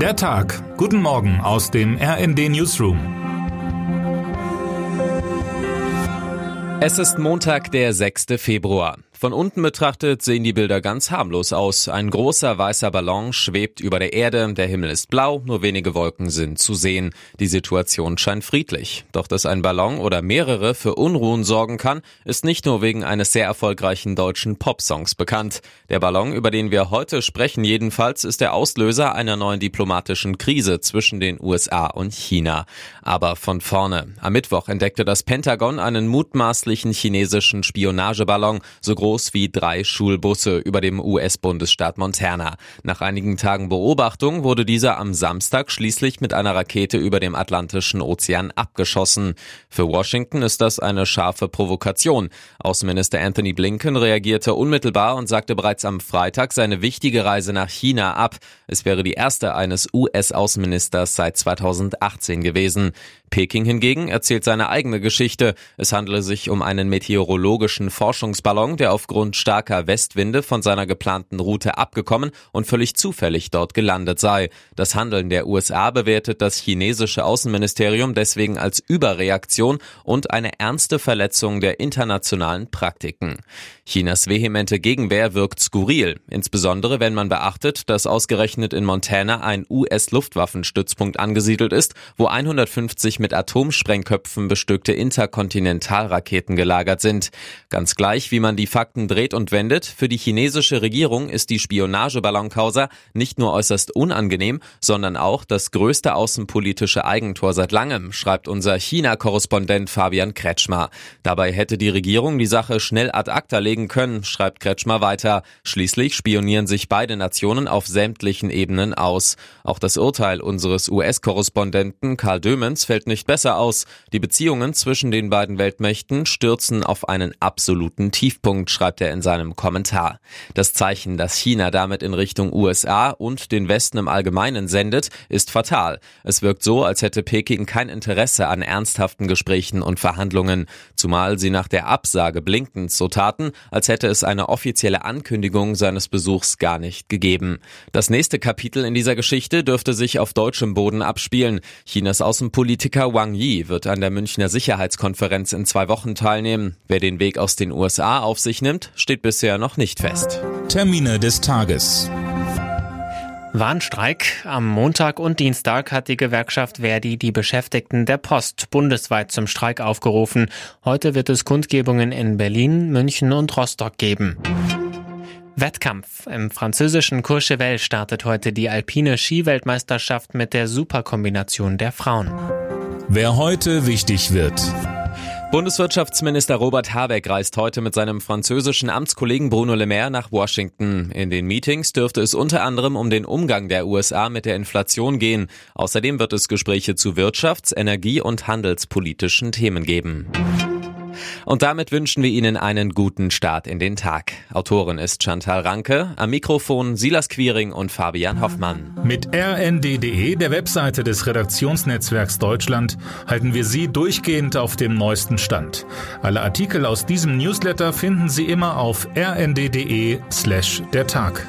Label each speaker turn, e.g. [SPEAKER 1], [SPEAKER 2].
[SPEAKER 1] Der Tag. Guten Morgen aus dem RND Newsroom.
[SPEAKER 2] Es ist Montag, der 6. Februar. Von unten betrachtet sehen die Bilder ganz harmlos aus. Ein großer weißer Ballon schwebt über der Erde, der Himmel ist blau, nur wenige Wolken sind zu sehen. Die Situation scheint friedlich. Doch dass ein Ballon oder mehrere für Unruhen sorgen kann, ist nicht nur wegen eines sehr erfolgreichen deutschen Popsongs bekannt. Der Ballon, über den wir heute sprechen jedenfalls, ist der Auslöser einer neuen diplomatischen Krise zwischen den USA und China. Aber von vorne. Am Mittwoch entdeckte das Pentagon einen mutmaßlichen chinesischen Spionageballon, so groß wie drei Schulbusse über dem US-Bundesstaat Montana. Nach einigen Tagen Beobachtung wurde dieser am Samstag schließlich mit einer Rakete über dem Atlantischen Ozean abgeschossen. Für Washington ist das eine scharfe Provokation. Außenminister Anthony Blinken reagierte unmittelbar und sagte bereits am Freitag seine wichtige Reise nach China ab. Es wäre die erste eines US-Außenministers seit 2018 gewesen. Peking hingegen erzählt seine eigene Geschichte. Es handele sich um einen meteorologischen Forschungsballon, der aufgrund starker Westwinde von seiner geplanten Route abgekommen und völlig zufällig dort gelandet sei. Das Handeln der USA bewertet das chinesische Außenministerium deswegen als Überreaktion und eine ernste Verletzung der internationalen Praktiken. Chinas vehemente Gegenwehr wirkt skurril, insbesondere wenn man beachtet, dass ausgerechnet in Montana ein US-Luftwaffenstützpunkt angesiedelt ist, wo 150 mit Atomsprengköpfen bestückte Interkontinentalraketen gelagert sind. Ganz gleich, wie man die Fakten dreht und wendet, für die chinesische Regierung ist die Spionageballonkausa nicht nur äußerst unangenehm, sondern auch das größte außenpolitische Eigentor seit langem, schreibt unser China-Korrespondent Fabian Kretschmer. Dabei hätte die Regierung die Sache schnell ad acta legen können, schreibt Kretschmer weiter. Schließlich spionieren sich beide Nationen auf sämtlichen Ebenen aus. Auch das Urteil unseres US-Korrespondenten Karl Dömens fällt nicht besser aus. Die Beziehungen zwischen den beiden Weltmächten stürzen auf einen absoluten Tiefpunkt, schreibt er in seinem Kommentar. Das Zeichen, das China damit in Richtung USA und den Westen im Allgemeinen sendet, ist fatal. Es wirkt so, als hätte Peking kein Interesse an ernsthaften Gesprächen und Verhandlungen, zumal sie nach der Absage Blinkens so taten, als hätte es eine offizielle Ankündigung seines Besuchs gar nicht gegeben. Das nächste Kapitel in dieser Geschichte dürfte sich auf deutschem Boden abspielen. Chinas Außenpolitiker Wang Yi wird an der Münchner Sicherheitskonferenz in zwei Wochen teilnehmen. Wer den Weg aus den USA auf sich nimmt, steht bisher noch nicht fest.
[SPEAKER 1] Termine des Tages.
[SPEAKER 3] Warnstreik. Am Montag und Dienstag hat die Gewerkschaft Verdi die Beschäftigten der Post bundesweit zum Streik aufgerufen. Heute wird es Kundgebungen in Berlin, München und Rostock geben. Wettkampf. Im französischen Courchevel startet heute die alpine Skiweltmeisterschaft mit der Superkombination der Frauen.
[SPEAKER 1] Wer heute wichtig wird.
[SPEAKER 2] Bundeswirtschaftsminister Robert Habeck reist heute mit seinem französischen Amtskollegen Bruno Le Maire nach Washington. In den Meetings dürfte es unter anderem um den Umgang der USA mit der Inflation gehen. Außerdem wird es Gespräche zu wirtschafts-, energie- und handelspolitischen Themen geben. Und damit wünschen wir Ihnen einen guten Start in den Tag. Autorin ist Chantal Ranke, am Mikrofon Silas Quiring und Fabian Hoffmann.
[SPEAKER 1] Mit rnd.de, der Webseite des Redaktionsnetzwerks Deutschland, halten wir Sie durchgehend auf dem neuesten Stand. Alle Artikel aus diesem Newsletter finden Sie immer auf rnd.de slash der Tag.